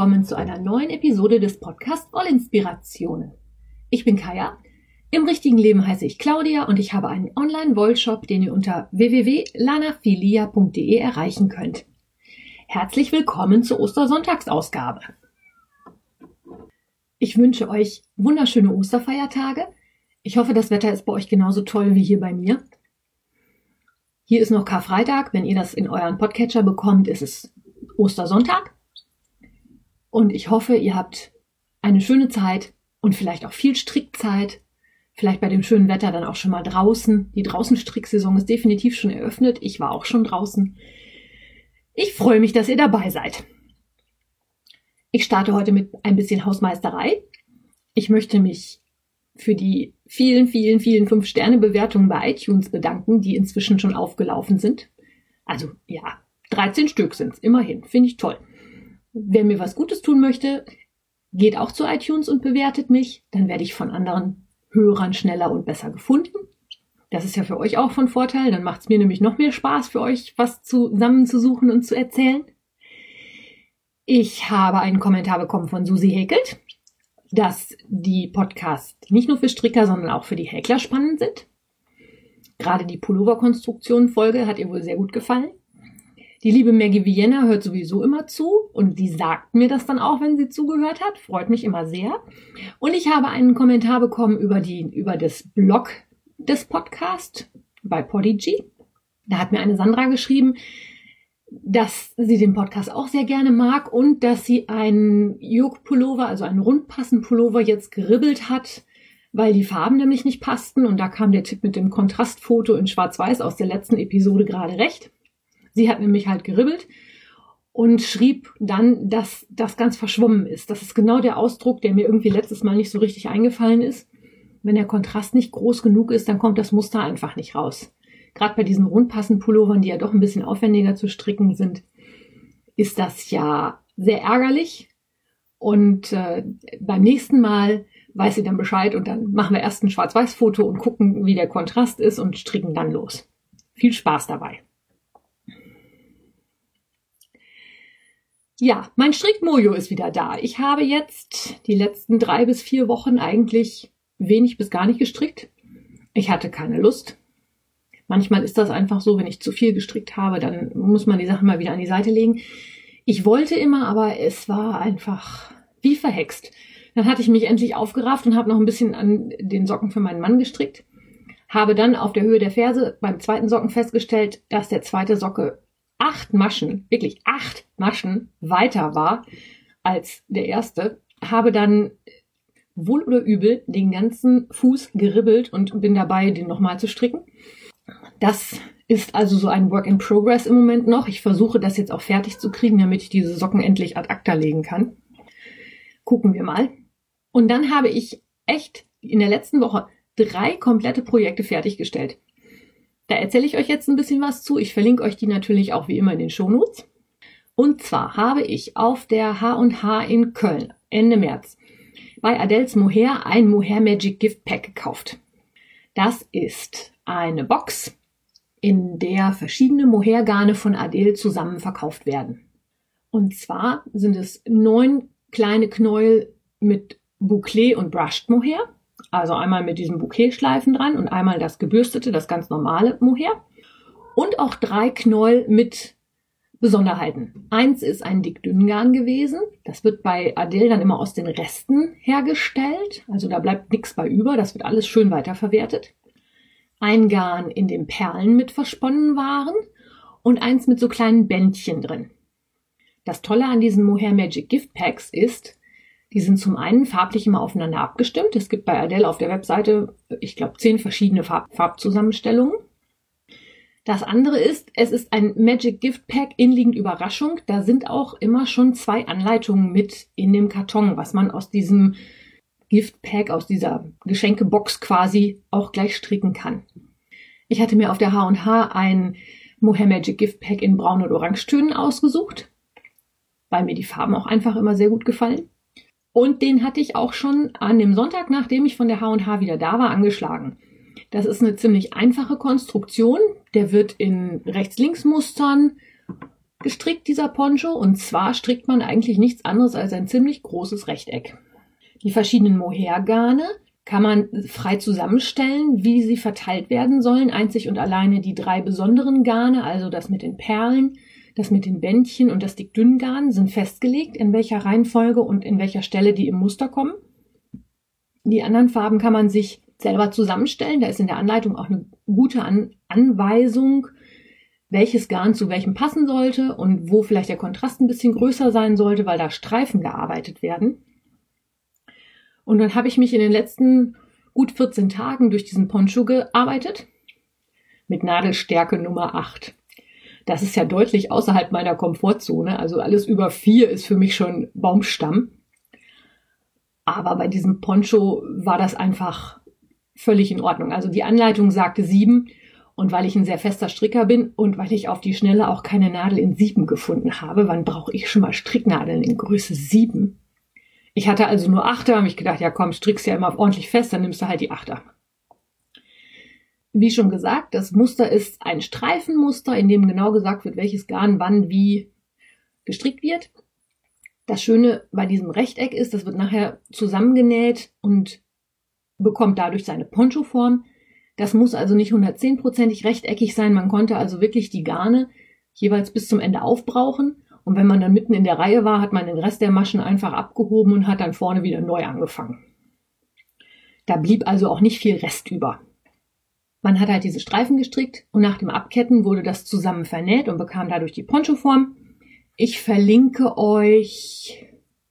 Willkommen zu einer neuen Episode des Podcasts Wollinspirationen. Ich bin Kaya. Im richtigen Leben heiße ich Claudia und ich habe einen Online-Wollshop, den ihr unter www.lanafilia.de erreichen könnt. Herzlich willkommen zur Ostersonntagsausgabe. Ich wünsche euch wunderschöne Osterfeiertage. Ich hoffe, das Wetter ist bei euch genauso toll wie hier bei mir. Hier ist noch Karfreitag. Wenn ihr das in euren Podcatcher bekommt, ist es Ostersonntag. Und ich hoffe, ihr habt eine schöne Zeit und vielleicht auch viel Strickzeit. Vielleicht bei dem schönen Wetter dann auch schon mal draußen. Die Draußenstricksaison ist definitiv schon eröffnet. Ich war auch schon draußen. Ich freue mich, dass ihr dabei seid. Ich starte heute mit ein bisschen Hausmeisterei. Ich möchte mich für die vielen, vielen, vielen Fünf-Sterne-Bewertungen bei iTunes bedanken, die inzwischen schon aufgelaufen sind. Also ja, 13 Stück sind's, immerhin. Finde ich toll. Wer mir was Gutes tun möchte, geht auch zu iTunes und bewertet mich. Dann werde ich von anderen Hörern schneller und besser gefunden. Das ist ja für euch auch von Vorteil. Dann macht es mir nämlich noch mehr Spaß, für euch was zusammenzusuchen und zu erzählen. Ich habe einen Kommentar bekommen von Susi Häkelt dass die Podcasts nicht nur für Stricker, sondern auch für die Häkler spannend sind. Gerade die Pullover-Konstruktion-Folge hat ihr wohl sehr gut gefallen. Die liebe Maggie Vienna hört sowieso immer zu und die sagt mir das dann auch, wenn sie zugehört hat. Freut mich immer sehr. Und ich habe einen Kommentar bekommen über die, über das Blog des Podcasts bei Podigy. Da hat mir eine Sandra geschrieben, dass sie den Podcast auch sehr gerne mag und dass sie einen Yoke-Pullover, also einen Rundpassen-Pullover jetzt geribbelt hat, weil die Farben nämlich nicht passten. Und da kam der Tipp mit dem Kontrastfoto in Schwarz-Weiß aus der letzten Episode gerade recht. Sie hat nämlich halt geribbelt und schrieb dann, dass das ganz verschwommen ist. Das ist genau der Ausdruck, der mir irgendwie letztes Mal nicht so richtig eingefallen ist. Wenn der Kontrast nicht groß genug ist, dann kommt das Muster einfach nicht raus gerade bei diesen rundpassenden Pullovern, die ja doch ein bisschen aufwendiger zu stricken sind, ist das ja sehr ärgerlich. Und äh, beim nächsten Mal weiß sie dann Bescheid und dann machen wir erst ein Schwarz-Weiß-Foto und gucken, wie der Kontrast ist und stricken dann los. Viel Spaß dabei. Ja, mein Strickmojo ist wieder da. Ich habe jetzt die letzten drei bis vier Wochen eigentlich wenig bis gar nicht gestrickt. Ich hatte keine Lust. Manchmal ist das einfach so, wenn ich zu viel gestrickt habe, dann muss man die Sachen mal wieder an die Seite legen. Ich wollte immer, aber es war einfach wie verhext. Dann hatte ich mich endlich aufgerafft und habe noch ein bisschen an den Socken für meinen Mann gestrickt. Habe dann auf der Höhe der Ferse beim zweiten Socken festgestellt, dass der zweite Socke acht Maschen, wirklich acht Maschen weiter war als der erste. Habe dann wohl oder übel den ganzen Fuß geribbelt und bin dabei, den nochmal zu stricken. Das ist also so ein Work in Progress im Moment noch. Ich versuche das jetzt auch fertig zu kriegen, damit ich diese Socken endlich ad acta legen kann. Gucken wir mal. Und dann habe ich echt in der letzten Woche drei komplette Projekte fertiggestellt. Da erzähle ich euch jetzt ein bisschen was zu. Ich verlinke euch die natürlich auch wie immer in den Shownotes. Und zwar habe ich auf der H&H in Köln Ende März bei Adels Mohair ein Mohair Magic Gift Pack gekauft. Das ist eine Box in der verschiedene Mohairgarne von Adele zusammen verkauft werden. Und zwar sind es neun kleine Knäuel mit Bouclé und Brushed Mohair. Also einmal mit diesem Bouquet-Schleifen dran und einmal das gebürstete, das ganz normale Mohair. Und auch drei Knäuel mit Besonderheiten. Eins ist ein Dick-Dünn-Garn gewesen. Das wird bei Adele dann immer aus den Resten hergestellt. Also da bleibt nichts bei über. Das wird alles schön weiterverwertet ein Garn, in dem Perlen mit versponnen waren und eins mit so kleinen Bändchen drin. Das Tolle an diesen Mohair Magic Gift Packs ist, die sind zum einen farblich immer aufeinander abgestimmt. Es gibt bei Adele auf der Webseite, ich glaube, zehn verschiedene Farb Farbzusammenstellungen. Das andere ist, es ist ein Magic Gift Pack inliegend Überraschung. Da sind auch immer schon zwei Anleitungen mit in dem Karton, was man aus diesem Giftpack aus dieser Geschenkebox quasi auch gleich stricken kann. Ich hatte mir auf der H&H ein Mohair Magic Gift Pack in Braun- und Orangetönen ausgesucht, weil mir die Farben auch einfach immer sehr gut gefallen. Und den hatte ich auch schon an dem Sonntag, nachdem ich von der H&H wieder da war, angeschlagen. Das ist eine ziemlich einfache Konstruktion. Der wird in Rechts-Links-Mustern gestrickt, dieser Poncho. Und zwar strickt man eigentlich nichts anderes als ein ziemlich großes Rechteck. Die verschiedenen Mohair-Garne kann man frei zusammenstellen, wie sie verteilt werden sollen. Einzig und alleine die drei besonderen Garne, also das mit den Perlen, das mit den Bändchen und das Dickdünngarn sind festgelegt, in welcher Reihenfolge und in welcher Stelle die im Muster kommen. Die anderen Farben kann man sich selber zusammenstellen. Da ist in der Anleitung auch eine gute An Anweisung, welches Garn zu welchem passen sollte und wo vielleicht der Kontrast ein bisschen größer sein sollte, weil da Streifen gearbeitet werden. Und dann habe ich mich in den letzten gut 14 Tagen durch diesen Poncho gearbeitet mit Nadelstärke Nummer 8. Das ist ja deutlich außerhalb meiner Komfortzone. Also alles über 4 ist für mich schon Baumstamm. Aber bei diesem Poncho war das einfach völlig in Ordnung. Also die Anleitung sagte 7 und weil ich ein sehr fester Stricker bin und weil ich auf die Schnelle auch keine Nadel in 7 gefunden habe, wann brauche ich schon mal Stricknadeln in Größe 7? Ich hatte also nur Achter, habe ich gedacht, ja komm, strickst ja immer ordentlich fest, dann nimmst du halt die Achter. Wie schon gesagt, das Muster ist ein Streifenmuster, in dem genau gesagt wird, welches Garn wann wie gestrickt wird. Das Schöne bei diesem Rechteck ist, das wird nachher zusammengenäht und bekommt dadurch seine Poncho-Form. Das muss also nicht 110%ig rechteckig sein. Man konnte also wirklich die Garne jeweils bis zum Ende aufbrauchen und wenn man dann mitten in der Reihe war, hat man den Rest der Maschen einfach abgehoben und hat dann vorne wieder neu angefangen. Da blieb also auch nicht viel Rest über. Man hat halt diese Streifen gestrickt und nach dem Abketten wurde das zusammen vernäht und bekam dadurch die Ponchoform. Ich verlinke euch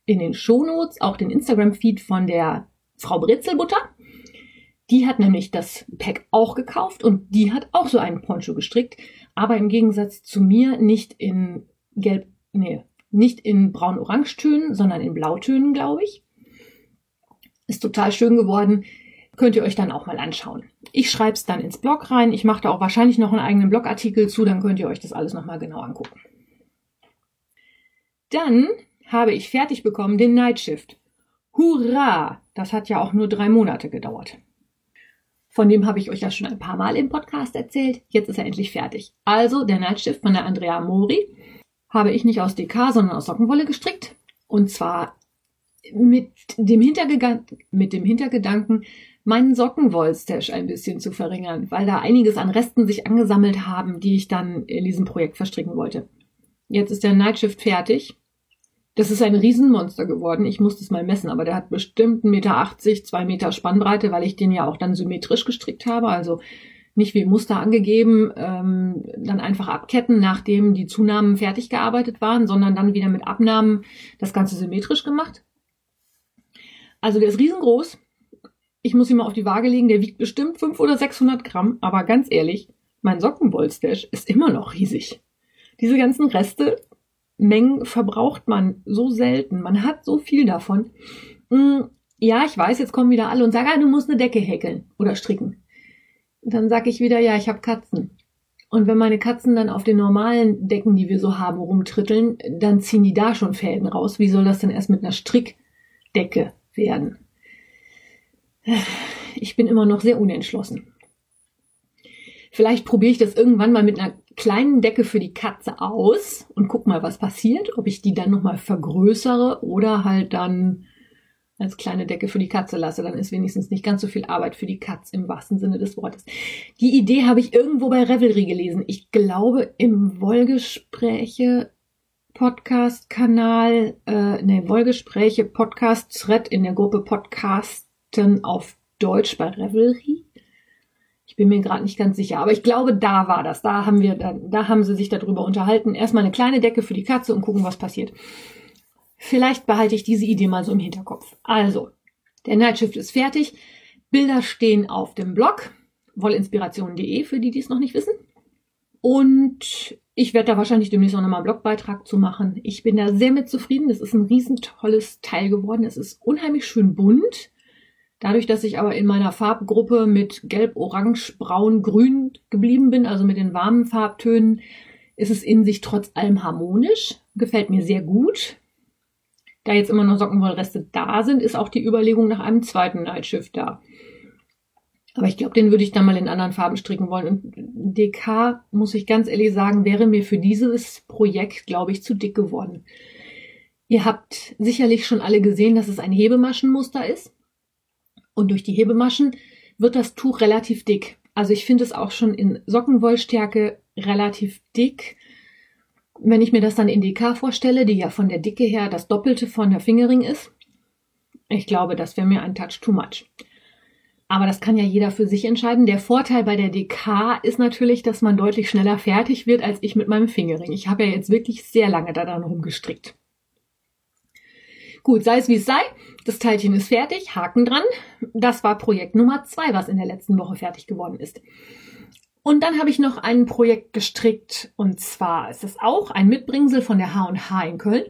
in den Shownotes auch den Instagram-Feed von der Frau Brezelbutter. Die hat nämlich das Pack auch gekauft und die hat auch so einen Poncho gestrickt, aber im Gegensatz zu mir nicht in gelb nee, nicht in braun-orange-Tönen, sondern in Blautönen, glaube ich. Ist total schön geworden. Könnt ihr euch dann auch mal anschauen. Ich schreibe es dann ins Blog rein. Ich mache da auch wahrscheinlich noch einen eigenen Blogartikel zu, dann könnt ihr euch das alles nochmal genau angucken. Dann habe ich fertig bekommen den Night Shift. Hurra! Das hat ja auch nur drei Monate gedauert. Von dem habe ich euch ja schon ein paar Mal im Podcast erzählt. Jetzt ist er endlich fertig. Also der Night Shift von der Andrea Mori habe ich nicht aus DK, sondern aus Sockenwolle gestrickt. Und zwar mit dem, mit dem Hintergedanken, meinen Sockenwollstash ein bisschen zu verringern, weil da einiges an Resten sich angesammelt haben, die ich dann in diesem Projekt verstricken wollte. Jetzt ist der Nightshift fertig. Das ist ein Riesenmonster geworden. Ich muss das mal messen, aber der hat bestimmt 1,80 Meter, 2 Meter Spannbreite, weil ich den ja auch dann symmetrisch gestrickt habe. Also nicht wie Muster angegeben, ähm, dann einfach abketten, nachdem die Zunahmen fertig gearbeitet waren, sondern dann wieder mit Abnahmen das Ganze symmetrisch gemacht. Also der ist riesengroß. Ich muss ihn mal auf die Waage legen. Der wiegt bestimmt 500 oder 600 Gramm. Aber ganz ehrlich, mein Sockenwollstash ist immer noch riesig. Diese ganzen Reste, Mengen verbraucht man so selten. Man hat so viel davon. Hm, ja, ich weiß, jetzt kommen wieder alle und sagen, ah, du musst eine Decke häkeln oder stricken dann sag ich wieder, ja, ich habe Katzen. Und wenn meine Katzen dann auf den normalen Decken, die wir so haben, rumtritteln, dann ziehen die da schon Fäden raus. Wie soll das denn erst mit einer Strickdecke werden? Ich bin immer noch sehr unentschlossen. Vielleicht probiere ich das irgendwann mal mit einer kleinen Decke für die Katze aus und guck mal, was passiert, ob ich die dann nochmal vergrößere oder halt dann als kleine Decke für die Katze lasse, dann ist wenigstens nicht ganz so viel Arbeit für die Katze im wahrsten Sinne des Wortes. Die Idee habe ich irgendwo bei Revelry gelesen. Ich glaube im Wollgespräche Podcast-Kanal, äh, ne, Wollgespräche Podcast-Thread in der Gruppe Podcasten auf Deutsch bei Revelry. Ich bin mir gerade nicht ganz sicher, aber ich glaube, da war das. Da haben wir, da, da haben sie sich darüber unterhalten. Erstmal eine kleine Decke für die Katze und gucken, was passiert. Vielleicht behalte ich diese Idee mal so im Hinterkopf. Also, der Nightshift ist fertig. Bilder stehen auf dem Blog wollinspiration.de für die, die es noch nicht wissen. Und ich werde da wahrscheinlich demnächst auch nochmal einen Blogbeitrag zu machen. Ich bin da sehr mit zufrieden. Es ist ein riesentolles Teil geworden. Es ist unheimlich schön bunt. Dadurch, dass ich aber in meiner Farbgruppe mit Gelb, Orange, Braun, Grün geblieben bin, also mit den warmen Farbtönen, ist es in sich trotz allem harmonisch. Gefällt mir sehr gut. Da jetzt immer noch Sockenwollreste da sind, ist auch die Überlegung nach einem zweiten Nightshift da. Aber ich glaube, den würde ich dann mal in anderen Farben stricken wollen. Und DK, muss ich ganz ehrlich sagen, wäre mir für dieses Projekt, glaube ich, zu dick geworden. Ihr habt sicherlich schon alle gesehen, dass es ein Hebemaschenmuster ist. Und durch die Hebemaschen wird das Tuch relativ dick. Also ich finde es auch schon in Sockenwollstärke relativ dick. Wenn ich mir das dann in DK vorstelle, die ja von der Dicke her das Doppelte von der Fingering ist, ich glaube, das wäre mir ein Touch too much. Aber das kann ja jeder für sich entscheiden. Der Vorteil bei der DK ist natürlich, dass man deutlich schneller fertig wird als ich mit meinem Fingering. Ich habe ja jetzt wirklich sehr lange daran rumgestrickt. Gut, sei es wie es sei. Das Teilchen ist fertig. Haken dran. Das war Projekt Nummer zwei, was in der letzten Woche fertig geworden ist. Und dann habe ich noch ein Projekt gestrickt. Und zwar ist es auch ein Mitbringsel von der H&H in Köln.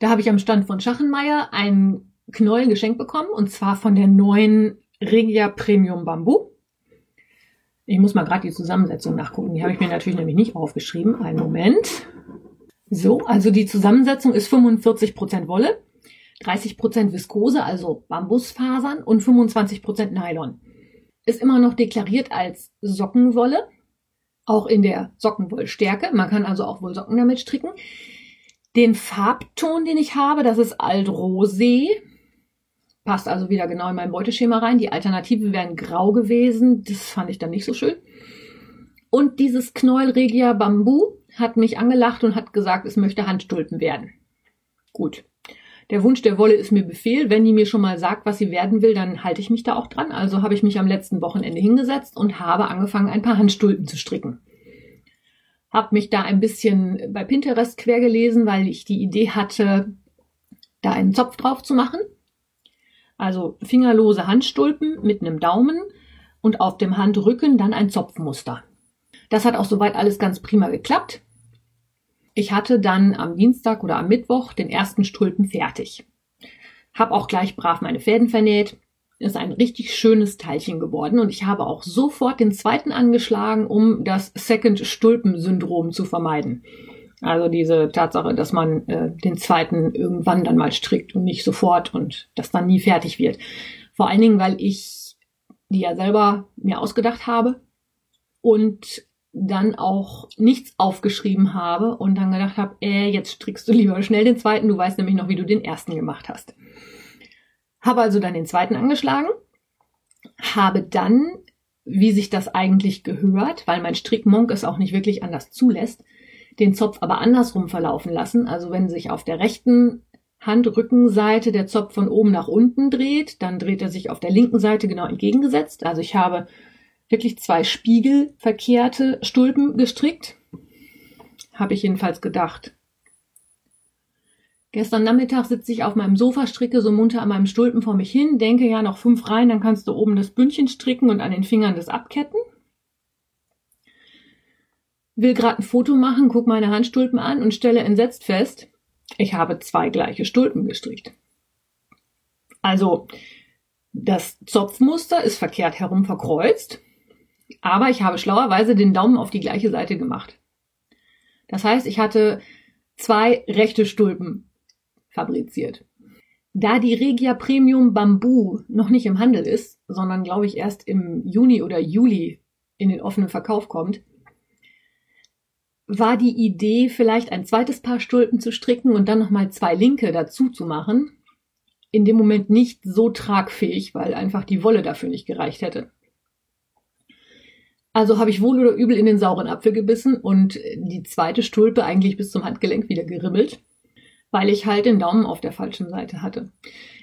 Da habe ich am Stand von Schachenmeier einen Knäuel geschenkt bekommen. Und zwar von der neuen Regia Premium Bambu. Ich muss mal gerade die Zusammensetzung nachgucken. Die habe ich mir natürlich nämlich nicht aufgeschrieben. Einen Moment. So, also die Zusammensetzung ist 45% Wolle, 30% Viskose, also Bambusfasern und 25% Nylon. Ist immer noch deklariert als Sockenwolle, auch in der Sockenwollstärke. Man kann also auch wohl Socken damit stricken. Den Farbton, den ich habe, das ist Altrosé. Passt also wieder genau in mein Beuteschema rein. Die Alternative wären grau gewesen. Das fand ich dann nicht so schön. Und dieses Knäuel Regia Bambu hat mich angelacht und hat gesagt, es möchte Handstulpen werden. Gut. Der Wunsch der Wolle ist mir Befehl. Wenn die mir schon mal sagt, was sie werden will, dann halte ich mich da auch dran. Also habe ich mich am letzten Wochenende hingesetzt und habe angefangen, ein paar Handstulpen zu stricken. Hab mich da ein bisschen bei Pinterest quer gelesen, weil ich die Idee hatte, da einen Zopf drauf zu machen. Also fingerlose Handstulpen mit einem Daumen und auf dem Handrücken dann ein Zopfmuster. Das hat auch soweit alles ganz prima geklappt. Ich hatte dann am Dienstag oder am Mittwoch den ersten Stulpen fertig. Hab auch gleich brav meine Fäden vernäht. Ist ein richtig schönes Teilchen geworden und ich habe auch sofort den zweiten angeschlagen, um das Second Stulpen Syndrom zu vermeiden. Also diese Tatsache, dass man äh, den zweiten irgendwann dann mal strickt und nicht sofort und das dann nie fertig wird. Vor allen Dingen, weil ich die ja selber mir ausgedacht habe und dann auch nichts aufgeschrieben habe und dann gedacht habe, äh, jetzt strickst du lieber schnell den zweiten, du weißt nämlich noch, wie du den ersten gemacht hast. Habe also dann den zweiten angeschlagen, habe dann, wie sich das eigentlich gehört, weil mein Strickmonk es auch nicht wirklich anders zulässt, den Zopf aber andersrum verlaufen lassen. Also wenn sich auf der rechten Handrückenseite der Zopf von oben nach unten dreht, dann dreht er sich auf der linken Seite genau entgegengesetzt. Also ich habe wirklich zwei spiegelverkehrte Stulpen gestrickt. Habe ich jedenfalls gedacht. Gestern Nachmittag sitze ich auf meinem Sofa, stricke so munter an meinem Stulpen vor mich hin, denke ja noch fünf rein, dann kannst du oben das Bündchen stricken und an den Fingern das abketten will gerade ein Foto machen, guck meine Handstulpen an und stelle entsetzt fest, ich habe zwei gleiche Stulpen gestrickt. Also, das Zopfmuster ist verkehrt herum verkreuzt, aber ich habe schlauerweise den Daumen auf die gleiche Seite gemacht. Das heißt, ich hatte zwei rechte Stulpen fabriziert. Da die Regia Premium Bambu noch nicht im Handel ist, sondern glaube ich erst im Juni oder Juli in den offenen Verkauf kommt, war die Idee, vielleicht ein zweites Paar Stulpen zu stricken und dann nochmal zwei linke dazu zu machen. In dem Moment nicht so tragfähig, weil einfach die Wolle dafür nicht gereicht hätte. Also habe ich wohl oder übel in den sauren Apfel gebissen und die zweite Stulpe eigentlich bis zum Handgelenk wieder geribbelt, weil ich halt den Daumen auf der falschen Seite hatte.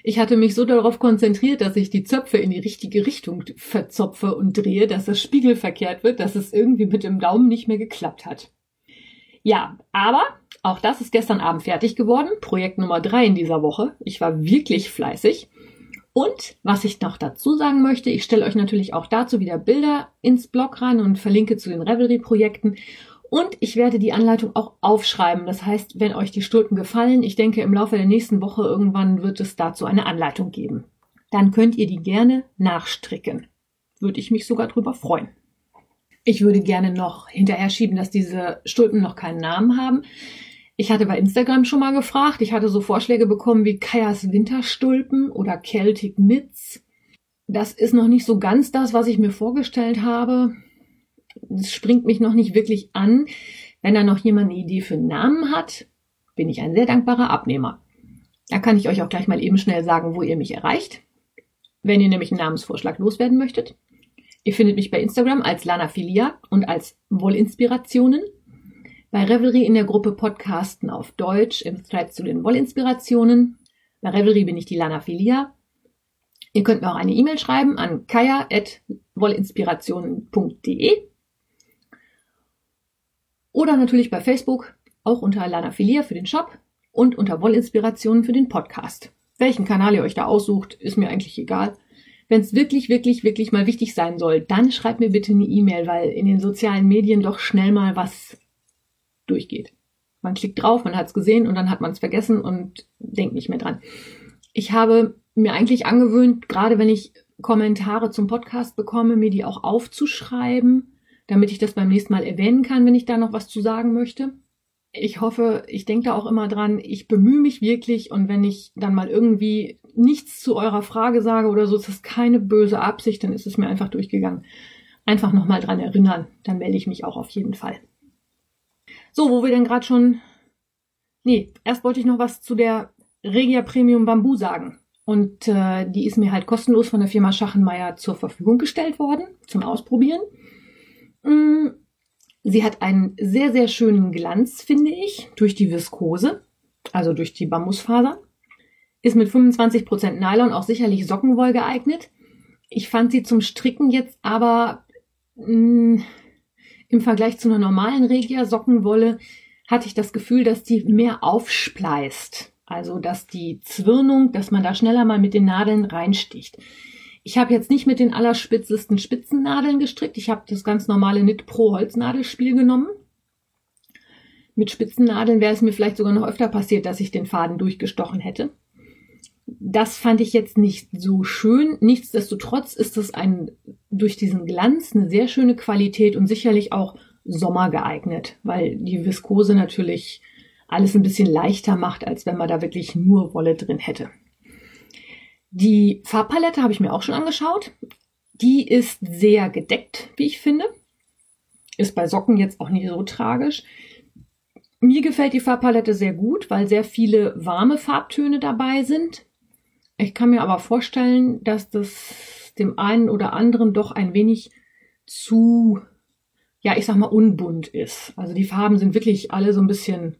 Ich hatte mich so darauf konzentriert, dass ich die Zöpfe in die richtige Richtung verzopfe und drehe, dass das Spiegel verkehrt wird, dass es irgendwie mit dem Daumen nicht mehr geklappt hat. Ja, aber auch das ist gestern Abend fertig geworden. Projekt Nummer drei in dieser Woche. Ich war wirklich fleißig. Und was ich noch dazu sagen möchte, ich stelle euch natürlich auch dazu wieder Bilder ins Blog rein und verlinke zu den Revelry-Projekten. Und ich werde die Anleitung auch aufschreiben. Das heißt, wenn euch die Stulpen gefallen, ich denke im Laufe der nächsten Woche irgendwann wird es dazu eine Anleitung geben. Dann könnt ihr die gerne nachstricken. Würde ich mich sogar drüber freuen. Ich würde gerne noch hinterher schieben, dass diese Stulpen noch keinen Namen haben. Ich hatte bei Instagram schon mal gefragt. Ich hatte so Vorschläge bekommen wie Kajas Winterstulpen oder Celtic Mitts. das ist noch nicht so ganz das, was ich mir vorgestellt habe. Es springt mich noch nicht wirklich an. Wenn da noch jemand eine Idee für einen Namen hat, bin ich ein sehr dankbarer Abnehmer. Da kann ich euch auch gleich mal eben schnell sagen, wo ihr mich erreicht. Wenn ihr nämlich einen Namensvorschlag loswerden möchtet. Ihr findet mich bei Instagram als Lana Filia und als Wollinspirationen. Bei Revelry in der Gruppe Podcasten auf Deutsch im Thread zu den Wollinspirationen. Bei Revelry bin ich die Lana Filia. Ihr könnt mir auch eine E-Mail schreiben an kaya.wollinspirationen.de oder natürlich bei Facebook, auch unter Lana Filia für den Shop und unter Wollinspirationen für den Podcast. Welchen Kanal ihr euch da aussucht, ist mir eigentlich egal. Wenn es wirklich, wirklich, wirklich mal wichtig sein soll, dann schreibt mir bitte eine E-Mail, weil in den sozialen Medien doch schnell mal was durchgeht. Man klickt drauf, man hat es gesehen und dann hat man es vergessen und denkt nicht mehr dran. Ich habe mir eigentlich angewöhnt, gerade wenn ich Kommentare zum Podcast bekomme, mir die auch aufzuschreiben, damit ich das beim nächsten Mal erwähnen kann, wenn ich da noch was zu sagen möchte. Ich hoffe, ich denke da auch immer dran, ich bemühe mich wirklich und wenn ich dann mal irgendwie nichts zu eurer Frage sage oder so, ist das keine böse Absicht, dann ist es mir einfach durchgegangen. Einfach nochmal dran erinnern, dann melde ich mich auch auf jeden Fall. So, wo wir denn gerade schon. Nee, erst wollte ich noch was zu der Regia Premium Bambu sagen. Und äh, die ist mir halt kostenlos von der Firma Schachenmeier zur Verfügung gestellt worden zum Ausprobieren. Mm, sie hat einen sehr, sehr schönen Glanz, finde ich, durch die Viskose, also durch die Bambusfaser. Ist mit 25% Nylon auch sicherlich Sockenwoll geeignet. Ich fand sie zum Stricken jetzt aber mh, mm, im Vergleich zu einer normalen Regia Sockenwolle hatte ich das Gefühl, dass die mehr aufspleißt. Also, dass die Zwirnung, dass man da schneller mal mit den Nadeln reinsticht. Ich habe jetzt nicht mit den allerspitzesten Spitzennadeln gestrickt. Ich habe das ganz normale Knit Pro Holznadelspiel genommen. Mit Spitzennadeln wäre es mir vielleicht sogar noch öfter passiert, dass ich den Faden durchgestochen hätte. Das fand ich jetzt nicht so schön. Nichtsdestotrotz ist es ein, durch diesen Glanz eine sehr schöne Qualität und sicherlich auch Sommer geeignet, weil die Viskose natürlich alles ein bisschen leichter macht, als wenn man da wirklich nur Wolle drin hätte. Die Farbpalette habe ich mir auch schon angeschaut. Die ist sehr gedeckt, wie ich finde. Ist bei Socken jetzt auch nicht so tragisch. Mir gefällt die Farbpalette sehr gut, weil sehr viele warme Farbtöne dabei sind. Ich kann mir aber vorstellen, dass das dem einen oder anderen doch ein wenig zu, ja, ich sag mal, unbunt ist. Also die Farben sind wirklich alle so ein bisschen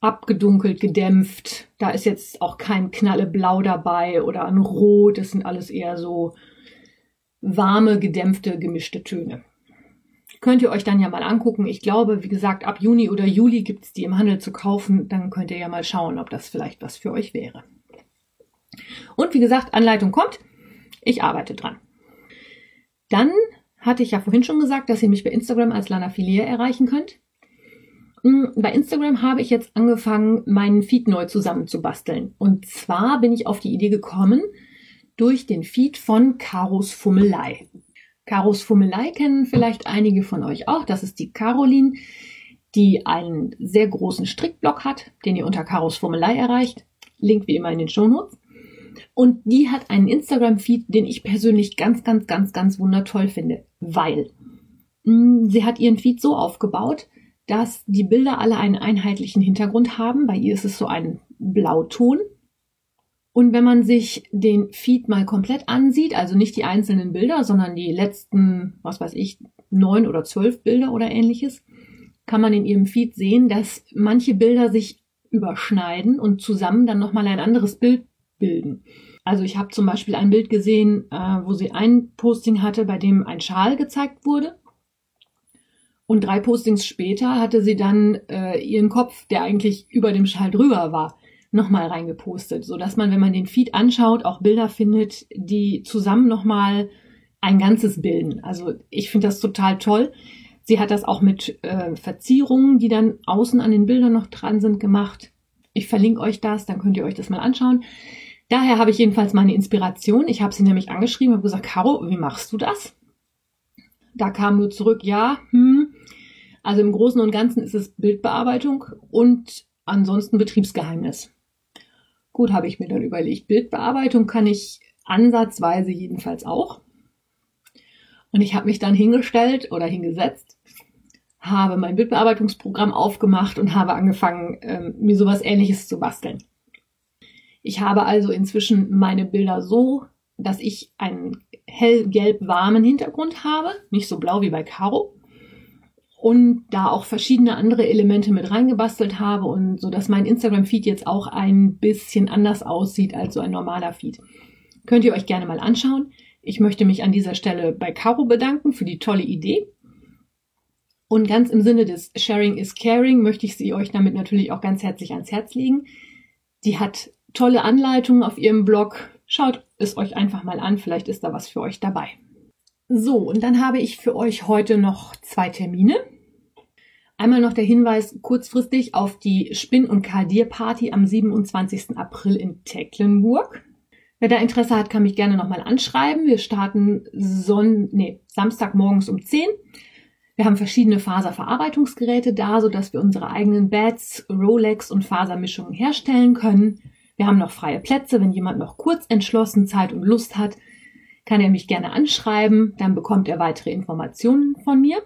abgedunkelt, gedämpft. Da ist jetzt auch kein Knalleblau dabei oder ein Rot. Das sind alles eher so warme, gedämpfte, gemischte Töne. Könnt ihr euch dann ja mal angucken. Ich glaube, wie gesagt, ab Juni oder Juli gibt es die im Handel zu kaufen. Dann könnt ihr ja mal schauen, ob das vielleicht was für euch wäre. Und wie gesagt, Anleitung kommt. Ich arbeite dran. Dann hatte ich ja vorhin schon gesagt, dass ihr mich bei Instagram als Lana Filia erreichen könnt. Hm, bei Instagram habe ich jetzt angefangen, meinen Feed neu zusammenzubasteln. Und zwar bin ich auf die Idee gekommen durch den Feed von Karos Fummelei. Karos Fummelei kennen vielleicht einige von euch auch. Das ist die Caroline, die einen sehr großen Strickblock hat, den ihr unter Karos Fummelei erreicht. Link wie immer in den Shownotes. Und die hat einen Instagram-Feed, den ich persönlich ganz, ganz, ganz, ganz wundertoll finde, weil hm, sie hat ihren Feed so aufgebaut, dass die Bilder alle einen einheitlichen Hintergrund haben. Bei ihr ist es so ein Blauton. Und wenn man sich den Feed mal komplett ansieht, also nicht die einzelnen Bilder, sondern die letzten, was weiß ich, neun oder zwölf Bilder oder ähnliches, kann man in ihrem Feed sehen, dass manche Bilder sich überschneiden und zusammen dann nochmal ein anderes Bild bilden. Also ich habe zum Beispiel ein Bild gesehen, äh, wo sie ein Posting hatte, bei dem ein Schal gezeigt wurde und drei Postings später hatte sie dann äh, ihren Kopf, der eigentlich über dem Schal drüber war, nochmal reingepostet, so dass man, wenn man den Feed anschaut, auch Bilder findet, die zusammen nochmal ein Ganzes bilden. Also ich finde das total toll. Sie hat das auch mit äh, Verzierungen, die dann außen an den Bildern noch dran sind, gemacht. Ich verlinke euch das, dann könnt ihr euch das mal anschauen. Daher habe ich jedenfalls meine Inspiration. Ich habe sie nämlich angeschrieben und gesagt, Caro, wie machst du das? Da kam nur zurück, ja, hm. Also im Großen und Ganzen ist es Bildbearbeitung und ansonsten Betriebsgeheimnis. Gut, habe ich mir dann überlegt. Bildbearbeitung kann ich ansatzweise jedenfalls auch. Und ich habe mich dann hingestellt oder hingesetzt, habe mein Bildbearbeitungsprogramm aufgemacht und habe angefangen, ähm, mir sowas ähnliches zu basteln. Ich habe also inzwischen meine Bilder so, dass ich einen hellgelb warmen Hintergrund habe, nicht so blau wie bei Caro. Und da auch verschiedene andere Elemente mit reingebastelt habe und so, dass mein Instagram-Feed jetzt auch ein bisschen anders aussieht als so ein normaler Feed. Könnt ihr euch gerne mal anschauen. Ich möchte mich an dieser Stelle bei Caro bedanken für die tolle Idee. Und ganz im Sinne des Sharing is Caring möchte ich sie euch damit natürlich auch ganz herzlich ans Herz legen. Die hat tolle Anleitungen auf ihrem Blog. Schaut es euch einfach mal an, vielleicht ist da was für euch dabei. So, und dann habe ich für euch heute noch zwei Termine. Einmal noch der Hinweis kurzfristig auf die Spinn- und Kardier-Party am 27. April in Tecklenburg. Wer da Interesse hat, kann mich gerne nochmal anschreiben. Wir starten Son nee, Samstagmorgens um 10. Wir haben verschiedene Faserverarbeitungsgeräte da, sodass wir unsere eigenen Bats, Rolex und Fasermischungen herstellen können. Wir haben noch freie Plätze. Wenn jemand noch kurz entschlossen Zeit und Lust hat, kann er mich gerne anschreiben. Dann bekommt er weitere Informationen von mir.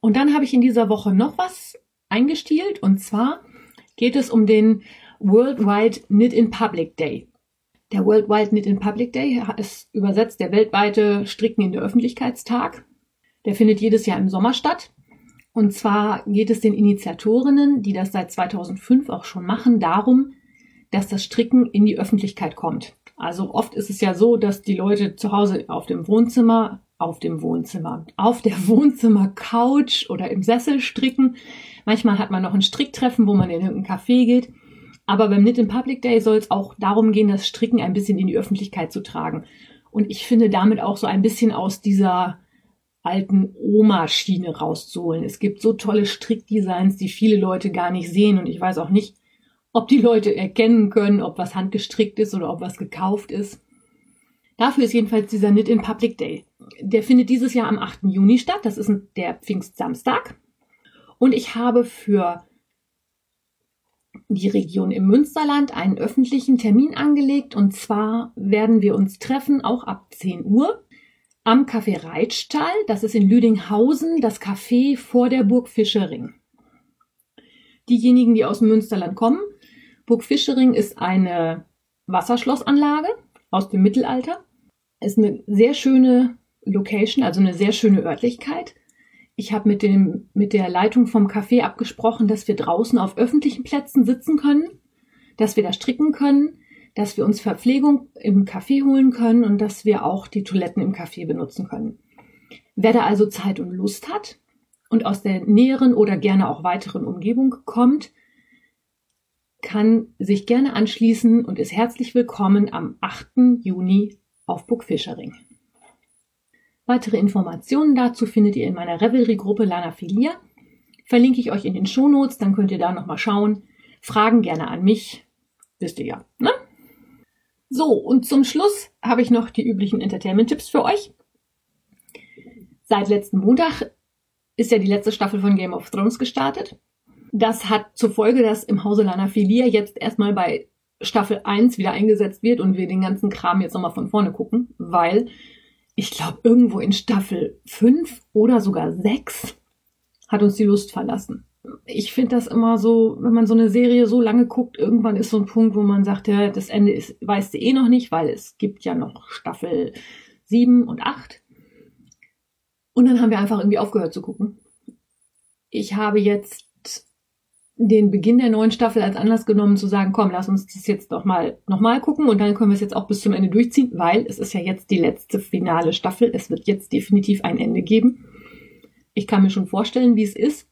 Und dann habe ich in dieser Woche noch was eingestielt. Und zwar geht es um den Worldwide Knit in Public Day. Der Worldwide Knit in Public Day ist übersetzt der weltweite Stricken in der Öffentlichkeitstag. Der findet jedes Jahr im Sommer statt. Und zwar geht es den Initiatorinnen, die das seit 2005 auch schon machen, darum, dass das Stricken in die Öffentlichkeit kommt. Also oft ist es ja so, dass die Leute zu Hause auf dem Wohnzimmer, auf dem Wohnzimmer, auf der Wohnzimmer-Couch oder im Sessel stricken. Manchmal hat man noch ein Stricktreffen, wo man in irgendein Café geht. Aber beim Knit in Public Day soll es auch darum gehen, das Stricken ein bisschen in die Öffentlichkeit zu tragen. Und ich finde damit auch so ein bisschen aus dieser alten Oma-Schiene rauszuholen. Es gibt so tolle Strickdesigns, die viele Leute gar nicht sehen. Und ich weiß auch nicht, ob die Leute erkennen können, ob was handgestrickt ist oder ob was gekauft ist. Dafür ist jedenfalls dieser Knit in Public Day. Der findet dieses Jahr am 8. Juni statt. Das ist der Pfingstsamstag. Und ich habe für die Region im Münsterland einen öffentlichen Termin angelegt und zwar werden wir uns treffen, auch ab 10 Uhr, am Café Reitstall. Das ist in Lüdinghausen, das Café vor der Burg Fischering. Diejenigen, die aus dem Münsterland kommen, Burg Fischering ist eine Wasserschlossanlage aus dem Mittelalter. Ist eine sehr schöne Location, also eine sehr schöne Örtlichkeit. Ich habe mit, mit der Leitung vom Café abgesprochen, dass wir draußen auf öffentlichen Plätzen sitzen können, dass wir da stricken können, dass wir uns Verpflegung im Café holen können und dass wir auch die Toiletten im Café benutzen können. Wer da also Zeit und Lust hat und aus der näheren oder gerne auch weiteren Umgebung kommt, kann sich gerne anschließen und ist herzlich willkommen am 8. Juni auf Burg Fischering. Weitere Informationen dazu findet ihr in meiner Revelry-Gruppe Lana Filia. Verlinke ich euch in den Shownotes, dann könnt ihr da nochmal schauen. Fragen gerne an mich. Wisst ihr ja, ne? So, und zum Schluss habe ich noch die üblichen Entertainment-Tipps für euch. Seit letzten Montag ist ja die letzte Staffel von Game of Thrones gestartet. Das hat zur Folge, dass im Hause Lana Filia jetzt erstmal bei Staffel 1 wieder eingesetzt wird und wir den ganzen Kram jetzt nochmal von vorne gucken, weil ich glaube, irgendwo in Staffel 5 oder sogar 6 hat uns die Lust verlassen. Ich finde das immer so, wenn man so eine Serie so lange guckt, irgendwann ist so ein Punkt, wo man sagt, ja, das Ende ist, weißt du eh noch nicht, weil es gibt ja noch Staffel 7 und 8. Und dann haben wir einfach irgendwie aufgehört zu gucken. Ich habe jetzt den Beginn der neuen Staffel als Anlass genommen zu sagen, komm, lass uns das jetzt doch mal nochmal gucken und dann können wir es jetzt auch bis zum Ende durchziehen, weil es ist ja jetzt die letzte finale Staffel. Es wird jetzt definitiv ein Ende geben. Ich kann mir schon vorstellen, wie es ist,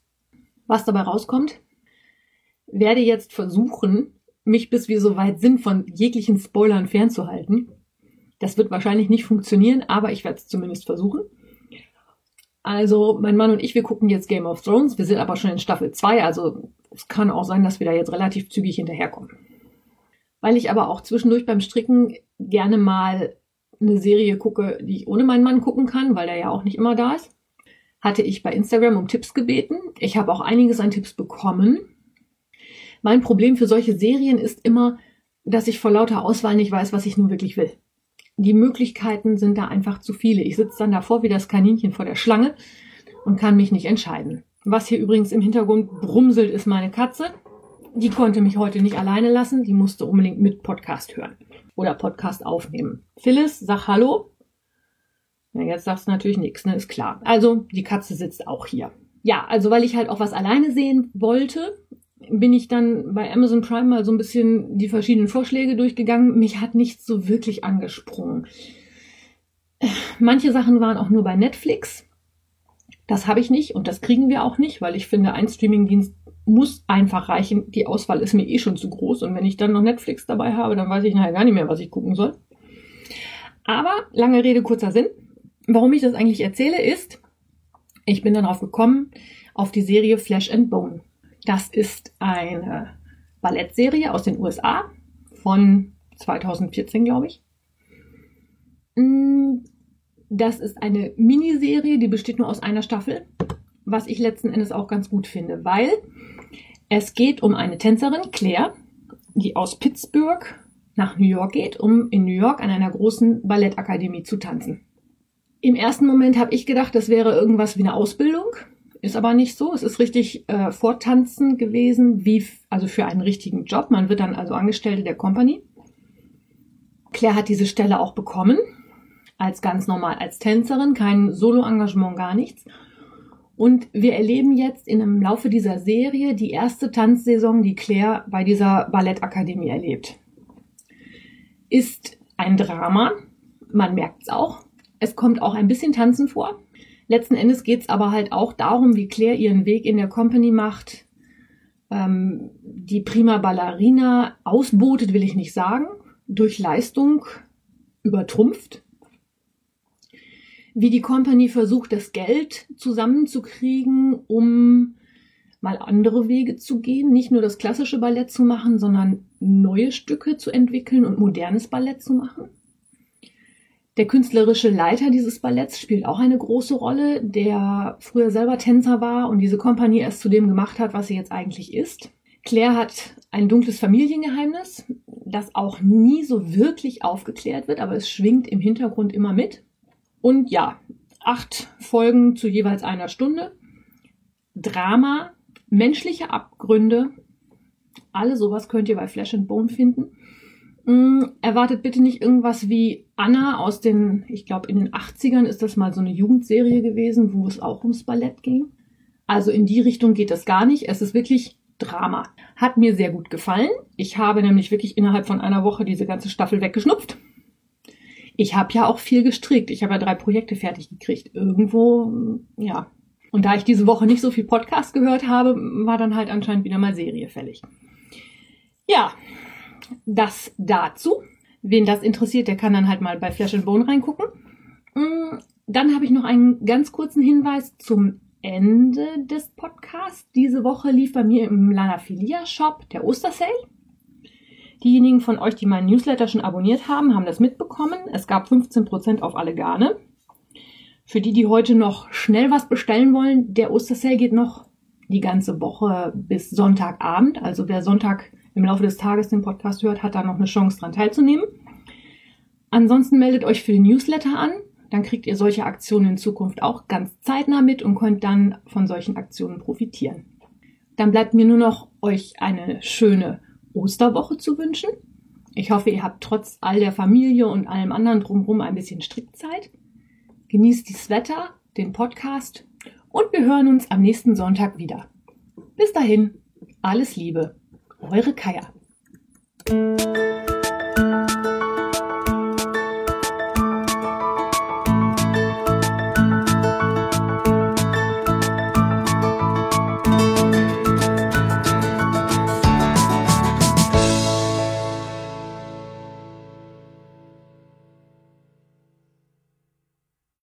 was dabei rauskommt. Werde jetzt versuchen, mich bis wir soweit sind, von jeglichen Spoilern fernzuhalten. Das wird wahrscheinlich nicht funktionieren, aber ich werde es zumindest versuchen. Also, mein Mann und ich, wir gucken jetzt Game of Thrones. Wir sind aber schon in Staffel 2, also es kann auch sein, dass wir da jetzt relativ zügig hinterherkommen. Weil ich aber auch zwischendurch beim Stricken gerne mal eine Serie gucke, die ich ohne meinen Mann gucken kann, weil er ja auch nicht immer da ist, hatte ich bei Instagram um Tipps gebeten. Ich habe auch einiges an Tipps bekommen. Mein Problem für solche Serien ist immer, dass ich vor lauter Auswahl nicht weiß, was ich nun wirklich will. Die Möglichkeiten sind da einfach zu viele. Ich sitze dann davor wie das Kaninchen vor der Schlange und kann mich nicht entscheiden. Was hier übrigens im Hintergrund brumselt, ist meine Katze. Die konnte mich heute nicht alleine lassen. Die musste unbedingt mit Podcast hören oder Podcast aufnehmen. Phyllis, sag Hallo. Ja, jetzt sagst du natürlich nichts, ne? Ist klar. Also, die Katze sitzt auch hier. Ja, also weil ich halt auch was alleine sehen wollte, bin ich dann bei Amazon Prime mal so ein bisschen die verschiedenen Vorschläge durchgegangen. Mich hat nichts so wirklich angesprungen. Manche Sachen waren auch nur bei Netflix. Das habe ich nicht und das kriegen wir auch nicht, weil ich finde, ein Streamingdienst muss einfach reichen. Die Auswahl ist mir eh schon zu groß und wenn ich dann noch Netflix dabei habe, dann weiß ich nachher gar nicht mehr, was ich gucken soll. Aber lange Rede, kurzer Sinn. Warum ich das eigentlich erzähle, ist, ich bin darauf gekommen, auf die Serie Flesh and Bone. Das ist eine Ballettserie aus den USA von 2014, glaube ich. Mm, das ist eine Miniserie, die besteht nur aus einer Staffel, was ich letzten Endes auch ganz gut finde, weil es geht um eine Tänzerin, Claire, die aus Pittsburgh nach New York geht, um in New York an einer großen Ballettakademie zu tanzen. Im ersten Moment habe ich gedacht, das wäre irgendwas wie eine Ausbildung. Ist aber nicht so. Es ist richtig äh, Vortanzen gewesen, wie also für einen richtigen Job. Man wird dann also Angestellte der Company. Claire hat diese Stelle auch bekommen, als ganz normal als Tänzerin, kein Solo-Engagement, gar nichts. Und wir erleben jetzt in im Laufe dieser Serie die erste Tanzsaison, die Claire bei dieser Ballettakademie erlebt. Ist ein Drama, man merkt es auch. Es kommt auch ein bisschen Tanzen vor. Letzten Endes geht es aber halt auch darum, wie Claire ihren Weg in der Company macht, ähm, die prima Ballerina ausbotet, will ich nicht sagen, durch Leistung übertrumpft. Wie die Company versucht, das Geld zusammenzukriegen, um mal andere Wege zu gehen, nicht nur das klassische Ballett zu machen, sondern neue Stücke zu entwickeln und modernes Ballett zu machen. Der künstlerische Leiter dieses Balletts spielt auch eine große Rolle, der früher selber Tänzer war und diese Kompanie erst zu dem gemacht hat, was sie jetzt eigentlich ist. Claire hat ein dunkles Familiengeheimnis, das auch nie so wirklich aufgeklärt wird, aber es schwingt im Hintergrund immer mit. Und ja, acht Folgen zu jeweils einer Stunde. Drama, menschliche Abgründe, alle sowas könnt ihr bei Flesh and Bone finden. Mm, erwartet bitte nicht irgendwas wie Anna aus den, ich glaube, in den 80ern ist das mal so eine Jugendserie gewesen, wo es auch ums Ballett ging. Also in die Richtung geht das gar nicht. Es ist wirklich Drama. Hat mir sehr gut gefallen. Ich habe nämlich wirklich innerhalb von einer Woche diese ganze Staffel weggeschnupft. Ich habe ja auch viel gestrickt. Ich habe ja drei Projekte fertig gekriegt. Irgendwo, ja. Und da ich diese Woche nicht so viel Podcast gehört habe, war dann halt anscheinend wieder mal Serie fällig. Ja, das dazu. Wen das interessiert, der kann dann halt mal bei Flash and Bone reingucken. Mm, dann habe ich noch einen ganz kurzen Hinweis zum Ende des Podcasts. Diese Woche lief bei mir im Lanafilia Shop der Ostersale. Diejenigen von euch, die meinen Newsletter schon abonniert haben, haben das mitbekommen. Es gab 15% auf alle Garne. Für die, die heute noch schnell was bestellen wollen, der Ostersale geht noch die ganze Woche bis Sonntagabend. Also wer Sonntag im Laufe des Tages den Podcast hört, hat da noch eine Chance dran teilzunehmen. Ansonsten meldet euch für den Newsletter an. Dann kriegt ihr solche Aktionen in Zukunft auch ganz zeitnah mit und könnt dann von solchen Aktionen profitieren. Dann bleibt mir nur noch euch eine schöne Osterwoche zu wünschen. Ich hoffe, ihr habt trotz all der Familie und allem anderen drumherum ein bisschen Strickzeit. Genießt das Wetter, den Podcast und wir hören uns am nächsten Sonntag wieder. Bis dahin, alles Liebe. Eure Kaya.